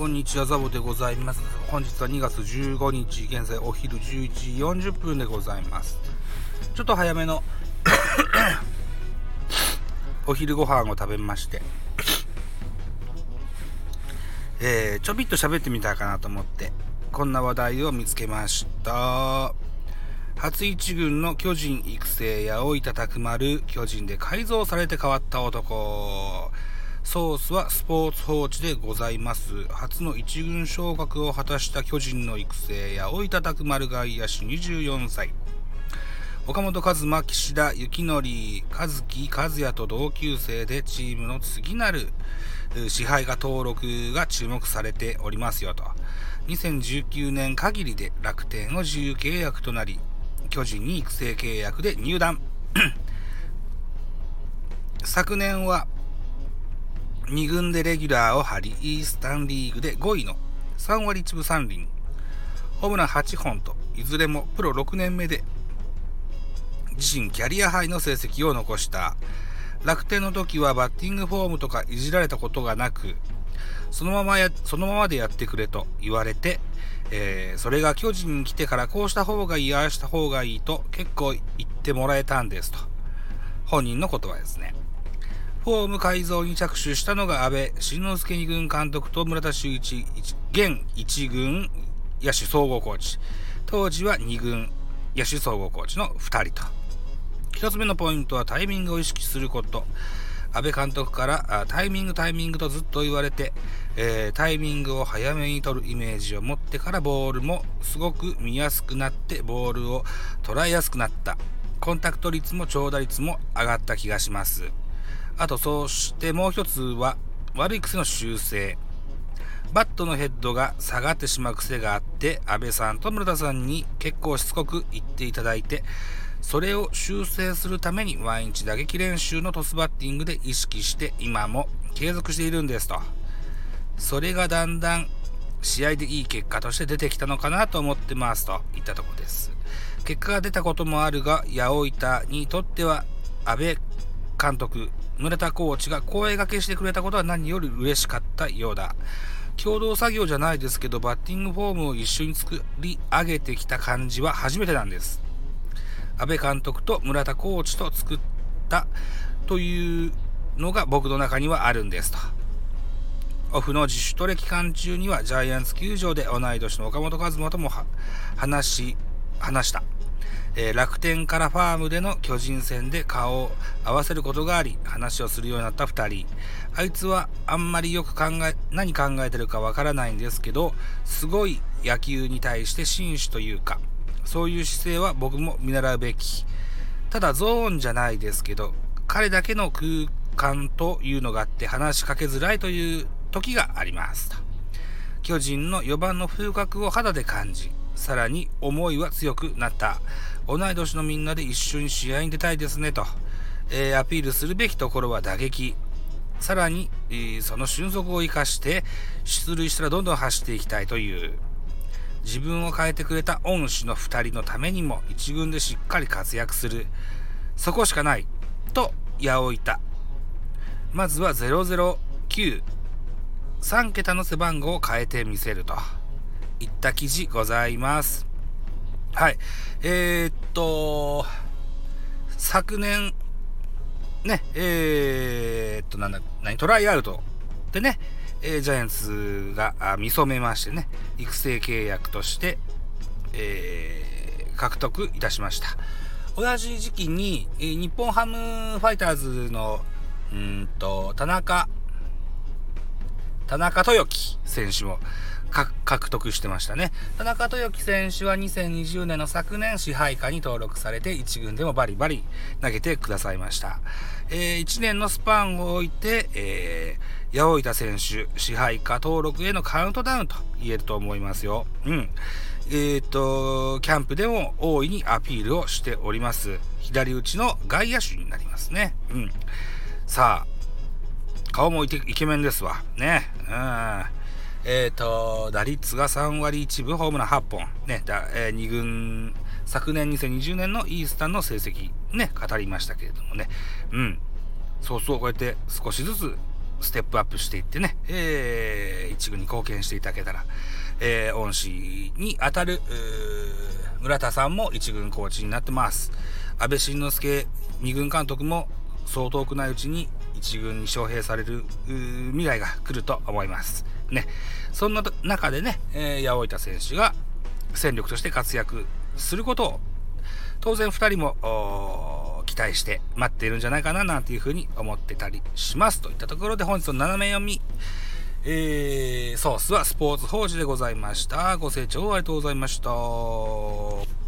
こんにちは、ザボでございます。本日は2月15日、現在お昼11時40分でございます。ちょっと早めの お昼ご飯を食べまして、えー、ちょびっと喋ってみたいかなと思って、こんな話題を見つけました。初一軍の巨人育成や大分拓丸、巨人で改造されて変わった男。ソースはスポーツ報知でございます。初の一軍昇格を果たした巨人の育成や大分拓丸外野手24歳。岡本和真、岸田幸則、和樹和也と同級生でチームの次なる支配下登録が注目されておりますよと。2019年限りで楽天を自由契約となり、巨人に育成契約で入団。昨年は2軍でレギュラーを張り、イースタンリーグで5位の3割1分3厘、ホームラン8本と、いずれもプロ6年目で自身キャリアハイの成績を残した。楽天の時はバッティングフォームとかいじられたことがなく、そのままや、そのままでやってくれと言われて、えー、それが巨人に来てからこうした方がいい、ああした方がいいと結構言ってもらえたんですと。本人の言葉ですね。フォーム改造に着手したのが安倍晋之助二軍監督と村田修一現一軍野手総合コーチ。当時は二軍野手総合コーチの2人と。一つ目のポイントはタイミングを意識すること。安倍監督からタイミングタイミングとずっと言われて、えー、タイミングを早めに取るイメージを持ってからボールもすごく見やすくなってボールを捉えやすくなった。コンタクト率も長打率も上がった気がします。あと、そしてもう一つは、悪い癖の修正。バットのヘッドが下がってしまう癖があって、安倍さんと村田さんに結構しつこく言っていただいて、それを修正するために毎日打撃練習のトスバッティングで意識して今も継続しているんですと。それがだんだん試合でいい結果として出てきたのかなと思ってますといったところです。結果が出たこともあるが、八百板にとっては安倍監督、村田コーチが声掛けしてくれたことは何より嬉しかったようだ。共同作業じゃないですけど、バッティングフォームを一緒に作り上げてきた感じは初めてなんです。安倍監督と村田コーチと作ったというのが僕の中にはあるんですと。オフの自主トレ期間中にはジャイアンツ球場で同い年の岡本和真とも話し、話した。えー、楽天からファームでの巨人戦で顔を合わせることがあり、話をするようになった2人。あいつはあんまりよく考え、何考えてるかわからないんですけど、すごい野球に対して紳士というか、そういう姿勢は僕も見習うべき。ただゾーンじゃないですけど、彼だけの空間というのがあって話しかけづらいという時があります。巨人の4番の風格を肌で感じ、さらに思いは強くなった。同い年のみんなで一緒に試合に出たいですねと、えー、アピールするべきところは打撃。さらに、えー、その俊足を生かして出塁したらどんどん走っていきたいという。自分を変えてくれた恩師の2人のためにも一軍でしっかり活躍する。そこしかない。と矢を置いた。まずは009 3桁の背番号を変えてみせると。いった記事ございますはいえー、っと昨年ねえー、っとなんだ何トライアウトでねえー、ジャイアンツが見初めましてね、育成契約として、えー、獲得いたしました。同じ時期に、えー、日本ハムファイターズの、うんと、田中、田中豊樹選手も獲得してましたね。田中豊樹選手は2020年の昨年支配下に登録されて1軍でもバリバリ投げてくださいました。えー、1年のスパンを置いて、えー、八百板選手支配下登録へのカウントダウンと言えると思いますよ。うん。えっ、ー、と、キャンプでも大いにアピールをしております。左打ちの外野手になりますね。うん。さあ、顔もイケメンですわ。ね。うん。えっ、ー、と、打率が3割1分、ホームラン8本。ね、だえー、2軍、昨年2020年のイースタンの成績、ね、語りましたけれどもね。うん。そうそう、こうやって少しずつステップアップしていってね、えー、一軍に貢献していただけたら、えー、恩師に当たる、村田さんも一軍コーチになってます。安倍晋之助二軍監督もそう遠くないうちに一軍に招聘される未来が来ると思います。ね。そんな中でね、えー、八百板選手が戦力として活躍することを当然2人も期待して待っているんじゃないかななんていうふうに思ってたりしますといったところで本日の斜め読み、えー、ソースはスポーツ報知でございました。ご清聴ありがとうございました。